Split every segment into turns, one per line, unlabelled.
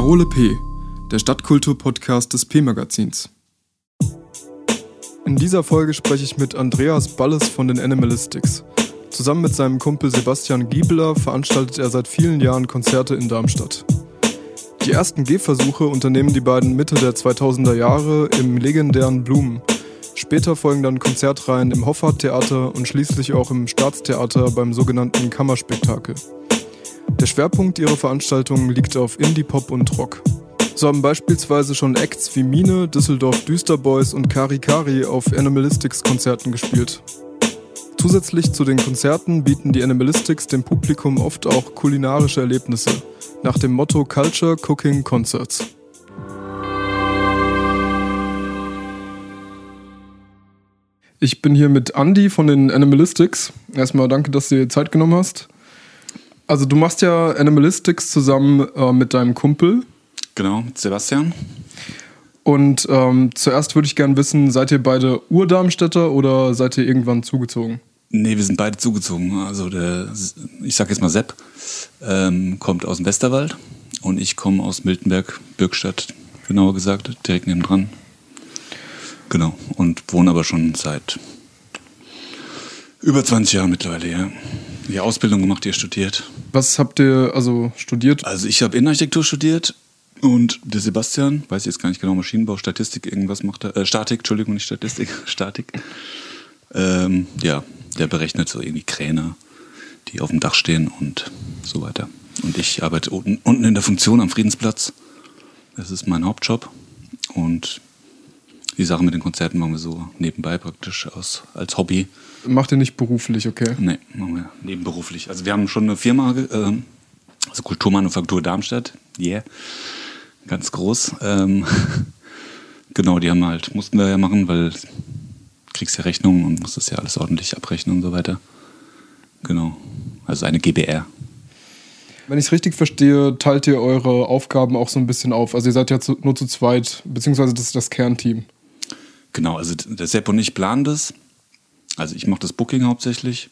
Parole P, der Stadtkultur-Podcast des P-Magazins. In dieser Folge spreche ich mit Andreas Balles von den Animalistics. Zusammen mit seinem Kumpel Sebastian Giebler veranstaltet er seit vielen Jahren Konzerte in Darmstadt. Die ersten Gehversuche unternehmen die beiden Mitte der 2000er Jahre im legendären Blumen. Später folgen dann Konzertreihen im Hoffart-Theater und schließlich auch im Staatstheater beim sogenannten Kammerspektakel. Der Schwerpunkt ihrer Veranstaltungen liegt auf Indie-Pop und Rock. So haben beispielsweise schon Acts wie Mine, Düsseldorf Düsterboys und Kari Kari auf Animalistics Konzerten gespielt. Zusätzlich zu den Konzerten bieten die Animalistics dem Publikum oft auch kulinarische Erlebnisse, nach dem Motto Culture, Cooking, Concerts. Ich bin hier mit Andy von den Animalistics. Erstmal danke, dass du dir Zeit genommen hast. Also du machst ja Animalistics zusammen äh, mit deinem Kumpel.
Genau, mit Sebastian.
Und ähm, zuerst würde ich gerne wissen, seid ihr beide Urdarmstädter oder seid ihr irgendwann zugezogen?
Nee, wir sind beide zugezogen. Also der, ich sag jetzt mal Sepp, ähm, kommt aus dem Westerwald und ich komme aus Miltenberg, Birkstadt, genauer gesagt, direkt nebendran. Genau. Und wohne aber schon seit über 20 Jahren mittlerweile, ja. Die Ausbildung gemacht, hier studiert.
Was habt ihr also studiert?
Also ich habe Innenarchitektur studiert und der Sebastian, weiß ich jetzt gar nicht genau, Maschinenbau, Statistik, irgendwas macht er. Äh, Statik, Entschuldigung, nicht Statistik, Statik. Ähm, ja, der berechnet so irgendwie Kräne, die auf dem Dach stehen und so weiter. Und ich arbeite unten, unten in der Funktion am Friedensplatz. Das ist mein Hauptjob. Und die Sachen mit den Konzerten machen wir so nebenbei praktisch aus, als Hobby.
Macht ihr nicht beruflich, okay?
Nee, machen wir nebenberuflich. Also wir haben schon eine Firma, äh, also Kulturmanufaktur Darmstadt, yeah, ganz groß. Ähm, genau, die haben halt, mussten wir ja machen, weil du kriegst ja Rechnungen und musst das ja alles ordentlich abrechnen und so weiter. Genau, also eine GBR.
Wenn ich es richtig verstehe, teilt ihr eure Aufgaben auch so ein bisschen auf. Also ihr seid ja zu, nur zu zweit, beziehungsweise das ist das Kernteam.
Genau, also der Sepp und ich planen das. Also ich mache das Booking hauptsächlich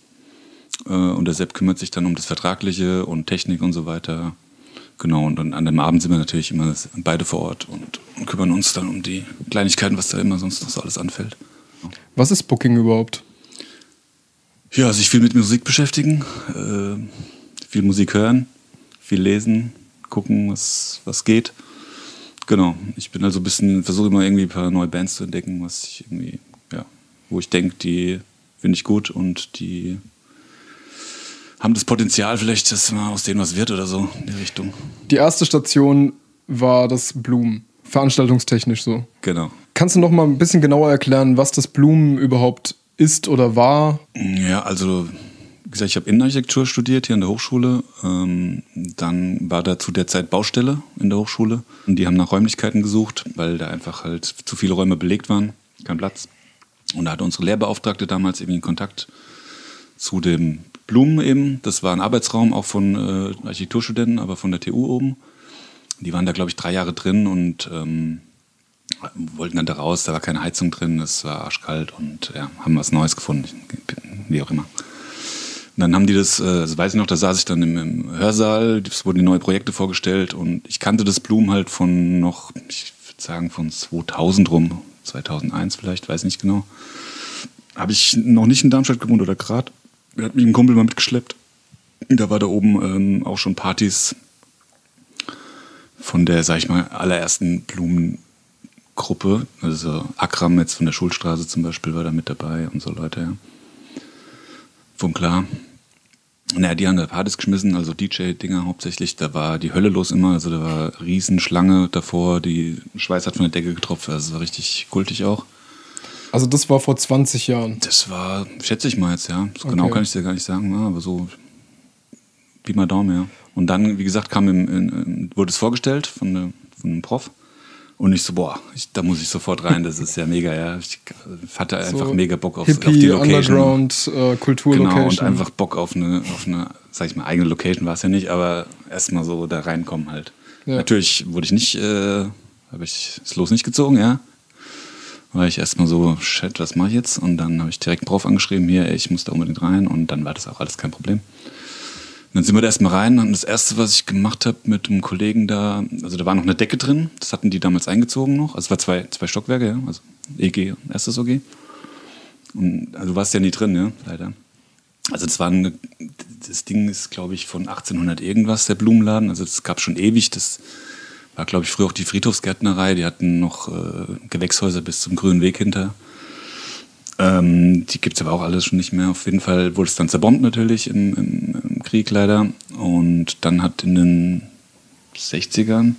äh, und der Sepp kümmert sich dann um das Vertragliche und Technik und so weiter. Genau, und dann an dem Abend sind wir natürlich immer beide vor Ort und, und kümmern uns dann um die Kleinigkeiten, was da immer sonst noch so alles anfällt.
Was ist Booking überhaupt?
Ja, sich viel mit Musik beschäftigen, äh, viel Musik hören, viel lesen, gucken, was, was geht. Genau, ich bin also ein bisschen, versuche immer irgendwie ein paar neue Bands zu entdecken, was ich irgendwie, ja, wo ich denke, die finde ich gut und die haben das Potenzial vielleicht, dass mal aus denen was wird oder so in der Richtung.
Die erste Station war das Blumen, veranstaltungstechnisch so.
Genau.
Kannst du noch mal ein bisschen genauer erklären, was das Blumen überhaupt ist oder war?
Ja, also gesagt, ich habe Innenarchitektur studiert hier an der Hochschule. Ähm, dann war da zu der Zeit Baustelle in der Hochschule. Und die haben nach Räumlichkeiten gesucht, weil da einfach halt zu viele Räume belegt waren, kein Platz. Und da hatte unsere Lehrbeauftragte damals irgendwie einen Kontakt zu dem Blumen eben. Das war ein Arbeitsraum auch von äh, Architekturstudenten, aber von der TU oben. Die waren da, glaube ich, drei Jahre drin und ähm, wollten dann da raus. Da war keine Heizung drin, es war arschkalt und ja, haben was Neues gefunden, wie auch immer. Und dann haben die das, äh, also weiß ich noch, da saß ich dann im, im Hörsaal, es wurden die neuen Projekte vorgestellt und ich kannte das Blumen halt von noch, ich würde sagen von 2000 rum, 2001 vielleicht, weiß nicht genau. Habe ich noch nicht in Darmstadt gewohnt oder gerade. Da hat mich ein Kumpel mal mitgeschleppt. Da war da oben ähm, auch schon Partys von der, sag ich mal, allerersten Blumengruppe. Also Akram jetzt von der Schulstraße zum Beispiel war da mit dabei und so Leute, ja. Von klar. Naja, die haben da Partys geschmissen, also DJ-Dinger hauptsächlich. Da war die Hölle los immer, also da war Riesenschlange davor, die Schweiß hat von der Decke getropft, also es war richtig kultig auch.
Also das war vor 20 Jahren?
Das war, schätze ich mal jetzt, ja. So okay. Genau kann ich dir gar nicht sagen, aber so wie mal Daumen, ja. Und dann, wie gesagt, kam im, in, wurde es vorgestellt von, der, von einem Prof. Und ich so, boah, ich, da muss ich sofort rein, das ist ja mega, ja. Ich hatte einfach so mega Bock auf,
Hippie,
auf
die Location. Underground, äh, Kulturlocation.
Genau, und einfach Bock auf eine, auf eine, sag ich mal, eigene Location war es ja nicht, aber erstmal so da reinkommen halt. Ja. Natürlich wurde ich nicht, äh, habe ich das Los nicht gezogen, ja. War ich erstmal so, shit, was mache ich jetzt? Und dann habe ich direkt Prof angeschrieben, hier, ey, ich muss da unbedingt rein und dann war das auch alles kein Problem. Dann sind wir da erstmal rein und das erste, was ich gemacht habe mit einem Kollegen da, also da war noch eine Decke drin, das hatten die damals eingezogen noch, also es war zwei, zwei Stockwerke, ja, also EG, erstes OG. Und, also du warst ja nie drin, ja, leider. Also das war eine, das Ding ist, glaube ich, von 1800 irgendwas, der Blumenladen, also das gab schon ewig, das war, glaube ich, früher auch die Friedhofsgärtnerei, die hatten noch äh, Gewächshäuser bis zum grünen Weg hinter. Ähm, die gibt es aber auch alles schon nicht mehr. Auf jeden Fall wurde es dann zerbombt natürlich im, im, im, Krieg leider. Und dann hat in den 60ern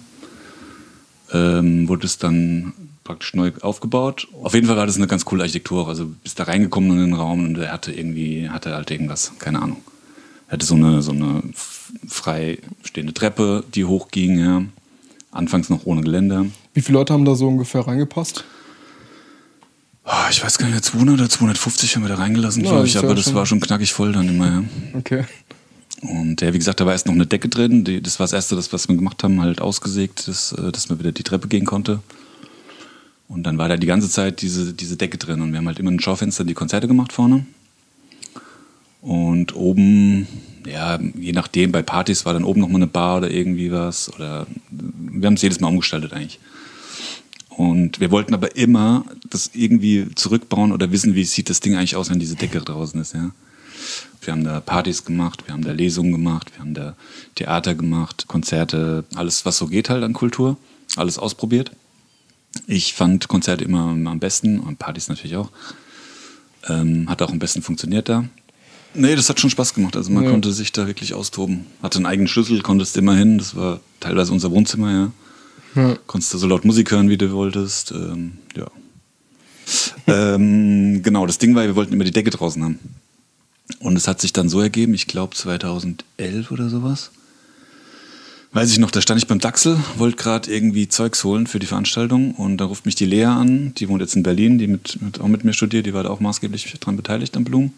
ähm, wurde es dann praktisch neu aufgebaut. Auf jeden Fall war das eine ganz coole Architektur. Also bist da reingekommen in den Raum und er hatte irgendwie, hatte halt irgendwas, keine Ahnung. Er hatte so eine, so eine frei stehende Treppe, die hochging, ja. Anfangs noch ohne Geländer.
Wie viele Leute haben da so ungefähr reingepasst?
Oh, ich weiß gar nicht, 200 oder 250 haben wir da reingelassen, ja, glaube ich, aber das war schon knackig voll dann immer, ja.
Okay.
Und ja, wie gesagt, da war erst noch eine Decke drin. Die, das war das Erste, das, was wir gemacht haben, halt ausgesägt, dass, äh, dass man wieder die Treppe gehen konnte. Und dann war da die ganze Zeit diese, diese Decke drin. Und wir haben halt immer ein Schaufenster die Konzerte gemacht vorne. Und oben, ja, je nachdem, bei Partys war dann oben nochmal eine Bar oder irgendwie was. Oder wir haben es jedes Mal umgestaltet eigentlich. Und wir wollten aber immer das irgendwie zurückbauen oder wissen, wie sieht das Ding eigentlich aus, wenn diese Decke draußen ist, ja. Wir haben da Partys gemacht, wir haben da Lesungen gemacht, wir haben da Theater gemacht, Konzerte, alles, was so geht halt an Kultur, alles ausprobiert. Ich fand Konzerte immer, am besten und Partys natürlich auch. Ähm, hat auch am besten funktioniert da. Nee, das hat schon Spaß gemacht. Also man ja. konnte sich da wirklich austoben. Hatte einen eigenen Schlüssel, konntest immer hin. Das war teilweise unser Wohnzimmer, ja. Ja. Konntest du so laut Musik hören, wie du wolltest. Ähm, ja. ähm, genau, das Ding war, wir wollten immer die Decke draußen haben. Und es hat sich dann so ergeben, ich glaube 2011 oder sowas. Weiß ich noch, da stand ich beim Dachsel, wollte gerade irgendwie Zeugs holen für die Veranstaltung und da ruft mich die Lea an, die wohnt jetzt in Berlin, die mit, mit auch mit mir studiert, die war da auch maßgeblich daran beteiligt am Blumen.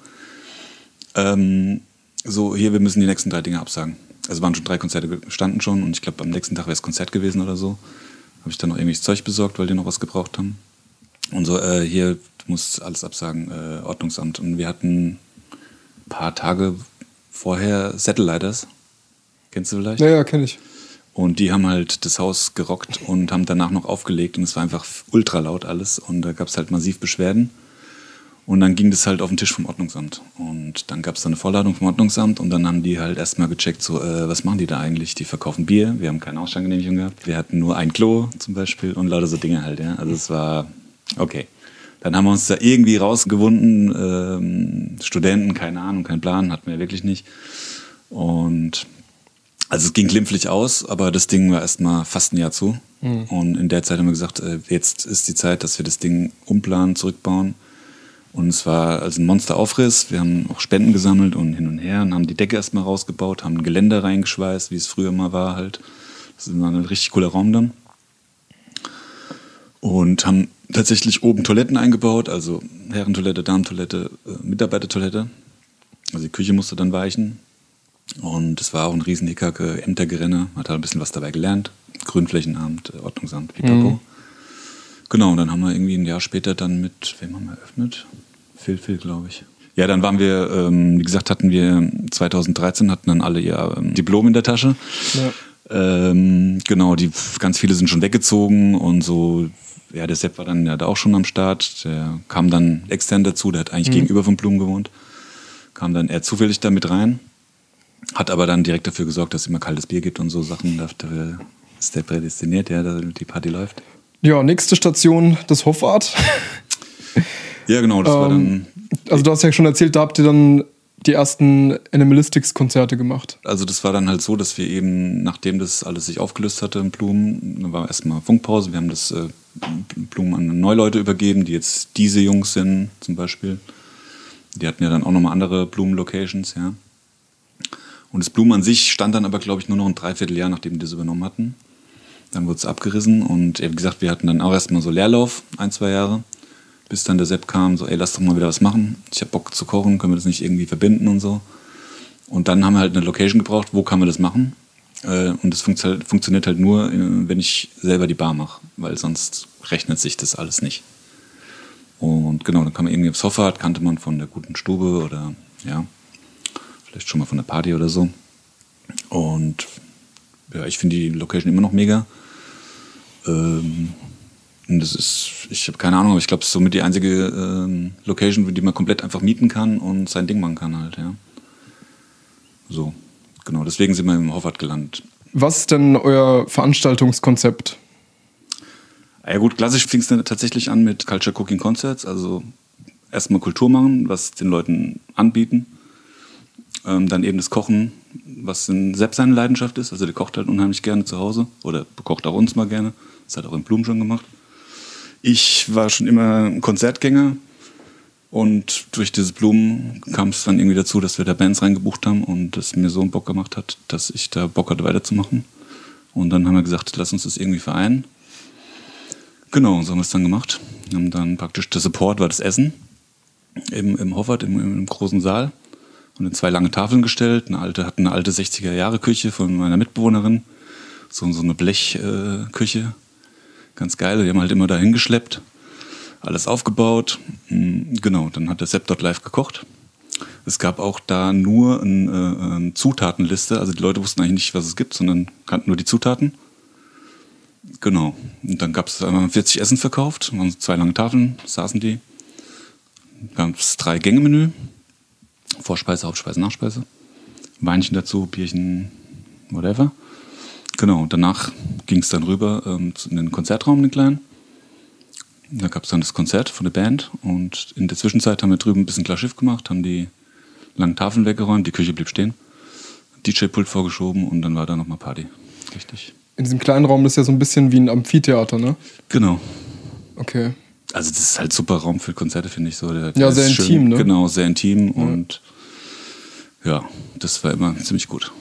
Ähm, so, hier, wir müssen die nächsten drei Dinge absagen also waren schon drei Konzerte gestanden schon und ich glaube, am nächsten Tag wäre es Konzert gewesen oder so. Habe ich dann noch irgendwelches Zeug besorgt, weil die noch was gebraucht haben. Und so, äh, hier, du musst alles absagen, äh, Ordnungsamt. Und wir hatten paar Tage vorher Satelliters. Kennst du vielleicht?
Ja, ja, kenne ich.
Und die haben halt das Haus gerockt und haben danach noch aufgelegt und es war einfach ultra laut alles und da gab es halt massiv Beschwerden. Und dann ging das halt auf den Tisch vom Ordnungsamt. Und dann gab es da eine Vorladung vom Ordnungsamt und dann haben die halt erstmal gecheckt, so, äh, was machen die da eigentlich? Die verkaufen Bier, wir haben keine Ausstellungsgenehmigung gehabt. Wir hatten nur ein Klo zum Beispiel und lauter so Dinge halt, ja. Also es war okay. Dann haben wir uns da irgendwie rausgewunden. Ähm, Studenten, keine Ahnung, kein Plan, hatten wir wirklich nicht. Und also es ging glimpflich aus, aber das Ding war erstmal fast ein Jahr zu. Mhm. Und in der Zeit haben wir gesagt, äh, jetzt ist die Zeit, dass wir das Ding umplanen, zurückbauen und es war also ein Monsteraufriss. Wir haben auch Spenden gesammelt und hin und her und haben die Decke erstmal rausgebaut, haben ein Geländer reingeschweißt, wie es früher mal war halt. Das war ein richtig cooler Raum dann. Und haben tatsächlich oben Toiletten eingebaut, also Herrentoilette, Damentoilette, äh, Mitarbeitertoilette. Also die Küche musste dann weichen. Und es war auch ein riesen Hickacke, Ämtergerenne, hat halt ein bisschen was dabei gelernt. Grünflächenamt, Ordnungsamt, Pipapo. Mhm. Genau, und dann haben wir irgendwie ein Jahr später dann mit, wem haben wir eröffnet? Phil, Phil, glaube ich. Ja, dann waren wir, ähm, wie gesagt, hatten wir 2013 hatten dann alle ihr ähm, Diplom in der Tasche. Ja. Ähm, genau, die ganz viele sind schon weggezogen und so. Ja, der Sepp war dann ja da auch schon am Start. Der kam dann extern dazu, der hat eigentlich mhm. gegenüber von Blumen gewohnt. Kam dann eher zufällig da mit rein. Hat aber dann direkt dafür gesorgt, dass es immer kaltes Bier gibt und so Sachen. Dafür ist der prädestiniert, ja, die Party läuft.
Ja, nächste Station, das Hoffart.
Ja, genau, das ähm, war dann.
Also, du hast ja schon erzählt, da habt ihr dann die ersten Animalistics-Konzerte gemacht.
Also, das war dann halt so, dass wir eben, nachdem das alles sich aufgelöst hatte in Blumen, dann war erstmal Funkpause. Wir haben das äh, Blumen an neue Leute übergeben, die jetzt diese Jungs sind, zum Beispiel. Die hatten ja dann auch nochmal andere Blumen-Locations, ja. Und das Blumen an sich stand dann aber, glaube ich, nur noch ein Dreivierteljahr, nachdem die das übernommen hatten. Dann wurde es abgerissen und wie gesagt, wir hatten dann auch erstmal so Leerlauf, ein, zwei Jahre, bis dann der Sepp kam, so, ey, lass doch mal wieder was machen. Ich habe Bock zu kochen, können wir das nicht irgendwie verbinden und so. Und dann haben wir halt eine Location gebraucht, wo kann man das machen? Äh, und das funkt funktioniert halt nur, äh, wenn ich selber die Bar mache, weil sonst rechnet sich das alles nicht. Und genau, dann kam man irgendwie aufs Sofa, kannte man von der guten Stube oder ja, vielleicht schon mal von der Party oder so. Und ja, ich finde die Location immer noch mega. Ähm, und das ist, ich habe keine Ahnung, aber ich glaube, es ist somit die einzige ähm, Location, die man komplett einfach mieten kann und sein Ding machen kann halt, ja. So, genau, deswegen sind wir im Hoffart gelandet.
Was ist denn euer Veranstaltungskonzept?
Ja gut, klassisch fing es dann tatsächlich an mit Culture Cooking Concerts, also erstmal Kultur machen, was den Leuten anbieten. Ähm, dann eben das Kochen, was in Sepp seine Leidenschaft ist. Also der kocht halt unheimlich gerne zu Hause oder kocht auch uns mal gerne. Das hat auch in Blumen schon gemacht. Ich war schon immer ein Konzertgänger und durch diese Blumen kam es dann irgendwie dazu, dass wir da Bands reingebucht haben und es mir so einen Bock gemacht hat, dass ich da Bock hatte weiterzumachen. Und dann haben wir gesagt, lass uns das irgendwie vereinen. Genau, so haben wir es dann gemacht. Wir haben dann praktisch der Support war das Essen im, im Hoffert, im, im großen Saal. Und in zwei lange Tafeln gestellt. Eine alte, hat eine alte 60er-Jahre-Küche von meiner Mitbewohnerin. So, so eine Blechküche. Äh, Ganz geil. Die haben halt immer dahin geschleppt. Alles aufgebaut. Hm, genau, dann hat der Sepp dort live gekocht. Es gab auch da nur eine, äh, eine Zutatenliste. Also die Leute wussten eigentlich nicht, was es gibt, sondern kannten nur die Zutaten. Genau. Und dann gab es 40 Essen verkauft. Waren zwei lange Tafeln, saßen die. Gab es drei Gänge-Menü. Vorspeise, Hauptspeise, Nachspeise. Weinchen dazu, Bierchen, whatever. Genau, danach ging es dann rüber ähm, in den Konzertraum, den kleinen. Da gab es dann das Konzert von der Band und in der Zwischenzeit haben wir drüben ein bisschen klar Schiff gemacht, haben die langen Tafeln weggeräumt, die Küche blieb stehen, DJ-Pult vorgeschoben und dann war da nochmal Party. Richtig.
In diesem kleinen Raum ist ja so ein bisschen wie ein Amphitheater, ne?
Genau.
Okay.
Also das ist halt super Raum für Konzerte, finde ich so. Der,
der ja, sehr intim, schön, ne?
Genau, sehr intim ja. und ja, das war immer ziemlich gut.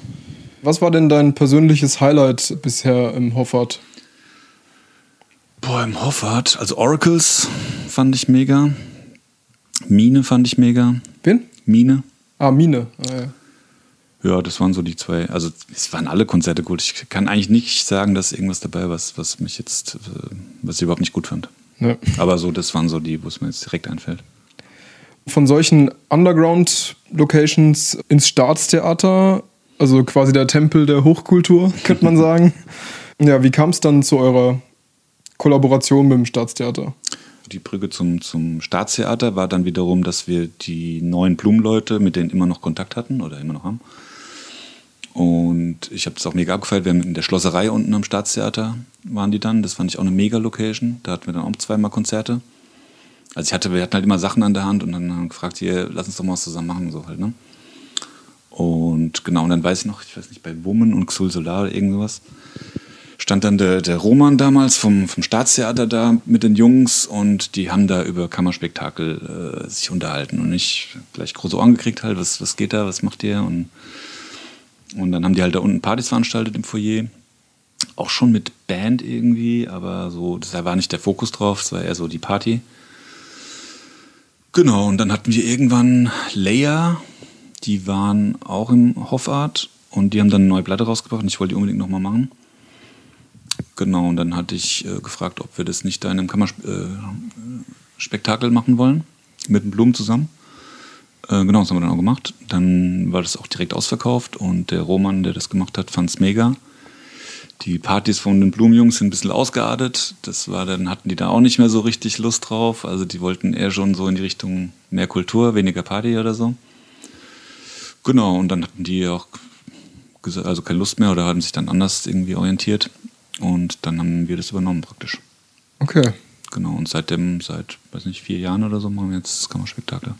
Was war denn dein persönliches Highlight bisher im Hoffart?
Boah, im Hoffart, also Oracles fand ich mega. Mine fand ich mega.
Wen?
Mine.
Ah, Mine. Ah, ja.
Ja, das waren so die zwei. Also es waren alle Konzerte gut. Ich kann eigentlich nicht sagen, dass irgendwas dabei war, was, was mich jetzt, äh, was ich überhaupt nicht gut fand. Ja. Aber so, das waren so die, wo es mir jetzt direkt einfällt.
Von solchen Underground-Locations ins Staatstheater, also quasi der Tempel der Hochkultur, könnte man sagen. ja, wie kam es dann zu eurer Kollaboration mit dem Staatstheater?
Die Brücke zum, zum Staatstheater war dann wiederum, dass wir die neuen Blumenleute, mit denen immer noch Kontakt hatten oder immer noch haben, und ich habe das auch mega abgefeiert. Wir haben in der Schlosserei unten am Staatstheater waren die dann. Das fand ich auch eine mega Location. Da hatten wir dann auch zweimal Konzerte. Also ich hatte, wir hatten halt immer Sachen an der Hand und dann haben gefragt, hier, lass uns doch mal was zusammen machen, so halt, ne? Und genau, und dann weiß ich noch, ich weiß nicht, bei Woman und Xul Solar oder irgendwas, stand dann der, der Roman damals vom, vom Staatstheater da mit den Jungs und die haben da über Kammerspektakel äh, sich unterhalten und ich gleich große Ohren gekriegt halt, was, was geht da, was macht ihr und und dann haben die halt da unten Partys veranstaltet im Foyer. Auch schon mit Band irgendwie, aber so, da war nicht der Fokus drauf, es war eher so die Party. Genau, und dann hatten wir irgendwann Leia, die waren auch im Hoffart und die haben dann eine neue Platte rausgebracht und ich wollte die unbedingt nochmal machen. Genau, und dann hatte ich äh, gefragt, ob wir das nicht da in einem Kammerspektakel äh, machen wollen, mit den Blumen zusammen. Äh, genau, das haben wir dann auch gemacht. Dann war das auch direkt ausverkauft und der Roman, der das gemacht hat, fand es mega. Die Partys von den Blumenjungs sind ein bisschen ausgeartet. Das war dann, hatten die da auch nicht mehr so richtig Lust drauf. Also die wollten eher schon so in die Richtung mehr Kultur, weniger Party oder so. Genau, und dann hatten die auch also keine Lust mehr oder haben sich dann anders irgendwie orientiert. Und dann haben wir das übernommen praktisch.
Okay.
Genau, und seitdem, seit, weiß nicht, vier Jahren oder so machen wir jetzt das Kammerspektakel.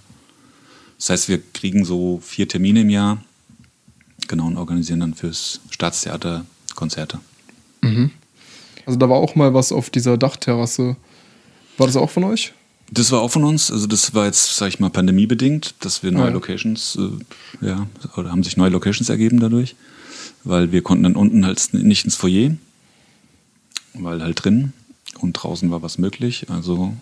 Das heißt, wir kriegen so vier Termine im Jahr, genau, und organisieren dann fürs Staatstheater Konzerte.
Mhm. Also da war auch mal was auf dieser Dachterrasse. War das auch von euch?
Das war auch von uns. Also das war jetzt, sag ich mal, pandemiebedingt, dass wir neue ah, ja. Locations, äh, ja, oder haben sich neue Locations ergeben dadurch, weil wir konnten dann unten halt nicht ins Foyer, weil halt drin und draußen war was möglich. Also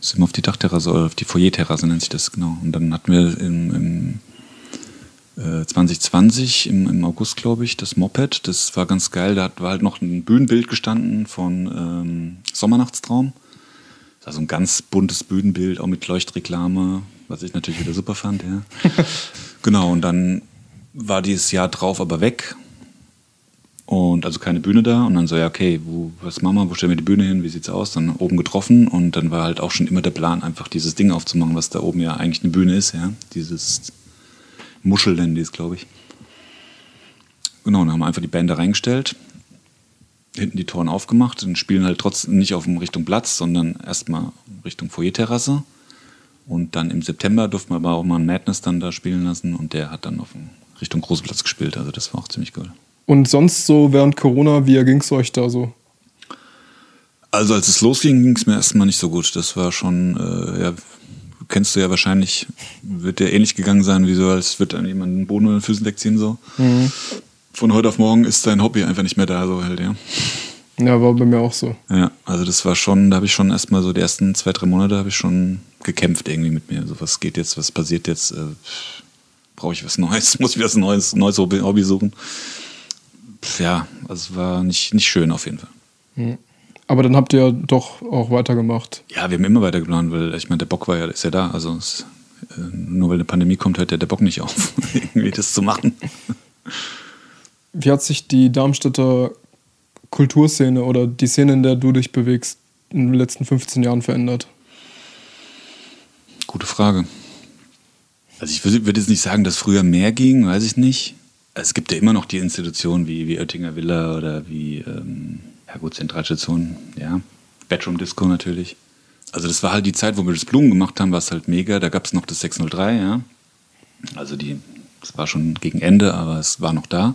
sind wir auf die Dachterrasse oder auf die Foyerterrasse nennt sich das genau. Und dann hatten wir im, im äh, 2020 im, im August, glaube ich, das Moped. Das war ganz geil. Da war halt noch ein Bühnenbild gestanden von ähm, Sommernachtstraum. Das war so ein ganz buntes Bühnenbild, auch mit Leuchtreklame, was ich natürlich wieder super fand, ja. genau, und dann war dieses Jahr drauf aber weg. Und also keine Bühne da. Und dann so, ja, okay, wo, was machen wir? Wo stellen wir die Bühne hin? Wie sieht's aus? Dann oben getroffen. Und dann war halt auch schon immer der Plan, einfach dieses Ding aufzumachen, was da oben ja eigentlich eine Bühne ist, ja. Dieses Muschel nennen die es, glaube ich. Genau, dann haben wir einfach die Band da reingestellt, hinten die Toren aufgemacht und spielen halt trotzdem nicht auf Richtung Platz, sondern erstmal Richtung Foyer-Terrasse. Und dann im September durften wir aber auch mal einen Madness dann da spielen lassen und der hat dann auf Richtung Großplatz gespielt. Also das war auch ziemlich cool.
Und sonst so während Corona, wie erging es euch da so?
Also als es losging, ging es mir erstmal nicht so gut. Das war schon, äh, ja, kennst du ja wahrscheinlich, wird dir ähnlich gegangen sein, wie so, als wird dann jemand den Boden unter den Füßen wegziehen so. Mhm. Von heute auf morgen ist dein Hobby einfach nicht mehr da, so halt, ja.
Ja, war bei mir auch so.
Ja, also das war schon, da habe ich schon erstmal so die ersten zwei, drei Monate habe ich schon gekämpft irgendwie mit mir. So, was geht jetzt, was passiert jetzt? Äh, Brauche ich was Neues? Muss ich was Neues, neues Hobby suchen? Ja, also es war nicht, nicht schön auf jeden Fall.
Mhm. Aber dann habt ihr doch auch weitergemacht.
Ja, wir haben immer weiter geplant, weil ich meine, der Bock war ja, ist ja da. Also es, äh, nur weil eine Pandemie kommt, hört ja der Bock nicht auf, irgendwie das zu machen.
Wie hat sich die Darmstädter Kulturszene oder die Szene, in der du dich bewegst, in den letzten 15 Jahren verändert?
Gute Frage. Also ich würde jetzt nicht sagen, dass früher mehr ging, weiß ich nicht. Es gibt ja immer noch die Institutionen wie, wie Oettinger Villa oder wie, ähm, ja gut, Zentralstation, ja, Bedroom Disco natürlich. Also das war halt die Zeit, wo wir das Blumen gemacht haben, war es halt mega. Da gab es noch das 603, ja. Also die, das war schon gegen Ende, aber es war noch da.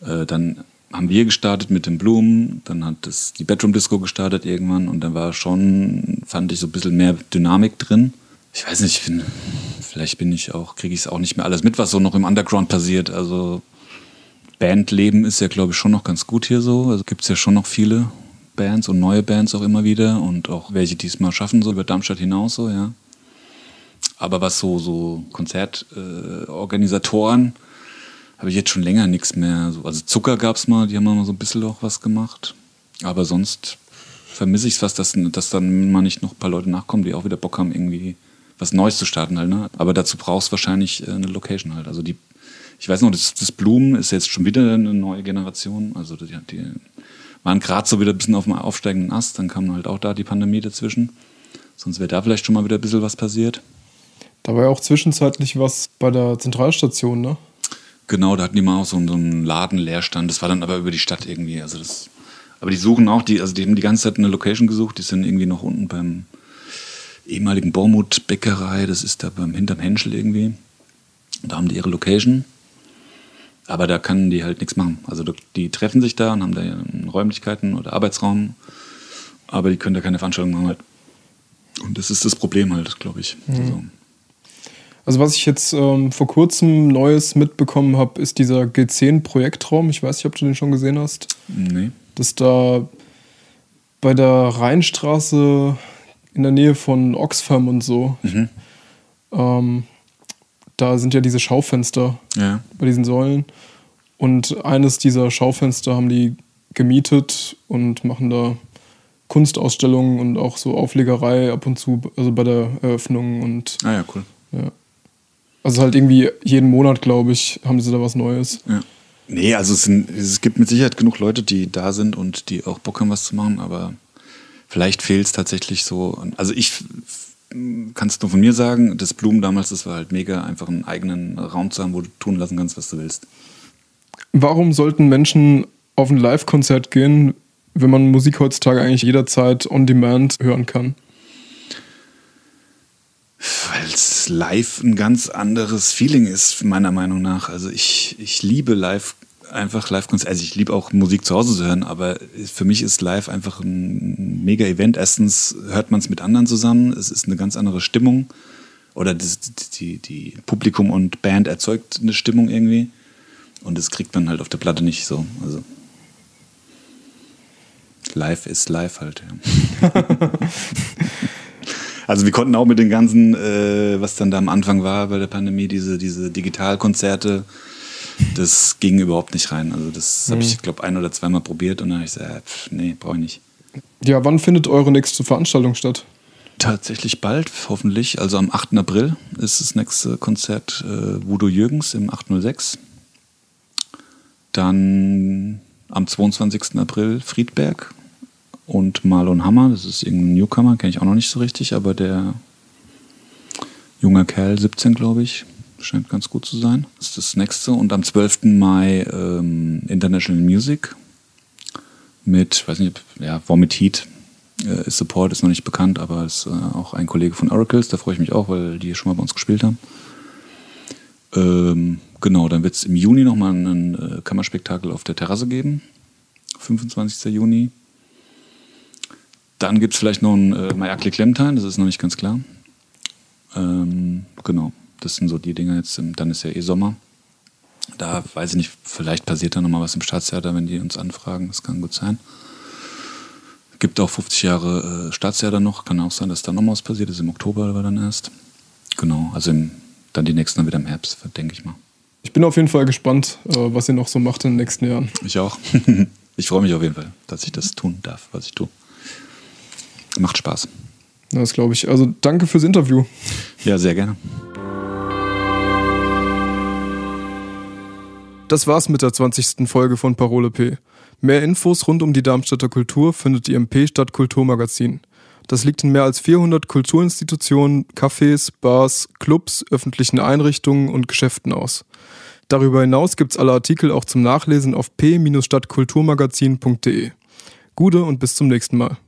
Äh, dann haben wir gestartet mit den Blumen, dann hat das die Bedroom Disco gestartet irgendwann und dann war schon, fand ich so ein bisschen mehr Dynamik drin. Ich weiß nicht, ich bin, vielleicht bin ich auch, kriege ich es auch nicht mehr alles mit, was so noch im Underground passiert. Also Bandleben ist ja, glaube ich, schon noch ganz gut hier so. Also gibt es ja schon noch viele Bands und neue Bands auch immer wieder und auch welche, die es mal schaffen, so über Darmstadt hinaus, so, ja. Aber was so, so Konzertorganisatoren, äh, habe ich jetzt schon länger nichts mehr. Also Zucker gab es mal, die haben mal so ein bisschen auch was gemacht. Aber sonst vermisse ich es fast, dass, dass dann mal nicht noch ein paar Leute nachkommen, die auch wieder Bock haben, irgendwie was Neues zu starten halt. Ne? Aber dazu brauchst du wahrscheinlich äh, eine Location halt. Also die, ich weiß noch, das, das Blumen ist jetzt schon wieder eine neue Generation. Also die, die waren gerade so wieder ein bisschen auf dem aufsteigenden Ast. Dann kam halt auch da die Pandemie dazwischen. Sonst wäre da vielleicht schon mal wieder ein bisschen was passiert.
Da war ja auch zwischenzeitlich was bei der Zentralstation, ne?
Genau, da hatten die mal auch so, so einen Ladenleerstand. Das war dann aber über die Stadt irgendwie. Also das, aber die suchen auch, die, also die haben die ganze Zeit eine Location gesucht. Die sind irgendwie noch unten beim ehemaligen Bormut-Bäckerei. Das ist da beim hinterm Henschel irgendwie. Da haben die ihre Location. Aber da können die halt nichts machen. Also die treffen sich da und haben da Räumlichkeiten oder Arbeitsraum. Aber die können da keine Veranstaltung machen halt. Und das ist das Problem halt, glaube ich. Mhm. Also,
also was ich jetzt ähm, vor kurzem Neues mitbekommen habe, ist dieser G10-Projektraum. Ich weiß nicht, ob du den schon gesehen hast.
Nee.
Das da bei der Rheinstraße in der Nähe von Oxfam und so. Mhm. Ähm, da sind ja diese Schaufenster
ja.
bei diesen Säulen. Und eines dieser Schaufenster haben die gemietet und machen da Kunstausstellungen und auch so Auflegerei ab und zu, also bei der Eröffnung und.
Ah ja, cool.
Ja. Also halt irgendwie jeden Monat, glaube ich, haben sie da was Neues.
Ja. Nee, also es, sind, es, gibt mit Sicherheit genug Leute, die da sind und die auch Bock haben, was zu machen, aber vielleicht fehlt es tatsächlich so. Also ich kann es nur von mir sagen, das Blumen damals, das war halt mega, einfach einen eigenen Raum zu haben, wo du tun lassen kannst, was du willst.
Warum sollten Menschen auf ein Live-Konzert gehen, wenn man Musik heutzutage eigentlich jederzeit on demand hören kann?
Weil es live ein ganz anderes Feeling ist, meiner Meinung nach. Also ich, ich liebe live einfach Live-Konzerte. Also ich liebe auch Musik zu Hause zu hören, aber für mich ist live einfach ein mega Event. Erstens hört man es mit anderen zusammen, es ist eine ganz andere Stimmung. Oder das, die, die Publikum und Band erzeugt eine Stimmung irgendwie. Und das kriegt man halt auf der Platte nicht so. Also live ist live halt, ja. Also wir konnten auch mit den ganzen, äh, was dann da am Anfang war bei der Pandemie, diese, diese Digitalkonzerte, das ging überhaupt nicht rein. Also das mhm. habe ich, glaube ein oder zweimal probiert und dann habe ich gesagt, pff, nee, brauche ich nicht.
Ja, wann findet eure nächste Veranstaltung statt?
Tatsächlich bald, hoffentlich. Also am 8. April ist das nächste Konzert äh, Voodoo Jürgens im 806. Dann am 22. April Friedberg und Marlon Hammer. Das ist irgendein Newcomer, kenne ich auch noch nicht so richtig, aber der junge Kerl, 17 glaube ich, scheint ganz gut zu sein. Das ist das nächste. Und am 12. Mai ähm, International Music mit, weiß nicht, ja, Vomit Heat äh, Support, ist noch nicht bekannt, aber ist äh, auch ein Kollege von Oracles, da freue ich mich auch, weil die schon mal bei uns gespielt haben. Ähm, genau, dann wird es im Juni nochmal ein äh, Kammerspektakel auf der Terrasse geben. 25. Juni. Dann gibt es vielleicht noch ein äh, Majakli Clementine, das ist noch nicht ganz klar. Ähm, genau, das sind so die Dinge jetzt. Dann ist ja eh Sommer. Da weiß ich nicht, vielleicht passiert da nochmal was im Staatstheater, wenn die uns anfragen. Das kann gut sein. Gibt auch 50 Jahre äh, Staatstheater noch. Kann auch sein, dass da nochmal was passiert ist. Im Oktober aber dann erst. Genau, also im, dann die nächsten dann wieder im Herbst, denke ich mal.
Ich bin auf jeden Fall gespannt, äh, was ihr noch so macht in den nächsten Jahren.
Ich auch. ich freue mich auf jeden Fall, dass ich das tun darf, was ich tue. Macht Spaß.
Das glaube ich. Also danke fürs Interview.
Ja, sehr gerne.
Das war's mit der 20. Folge von Parole P. Mehr Infos rund um die Darmstädter Kultur findet ihr im P-Stadt Kulturmagazin. Das liegt in mehr als 400 Kulturinstitutionen, Cafés, Bars, Clubs, öffentlichen Einrichtungen und Geschäften aus. Darüber hinaus gibt's alle Artikel auch zum Nachlesen auf p-stadtkulturmagazin.de. Gute und bis zum nächsten Mal.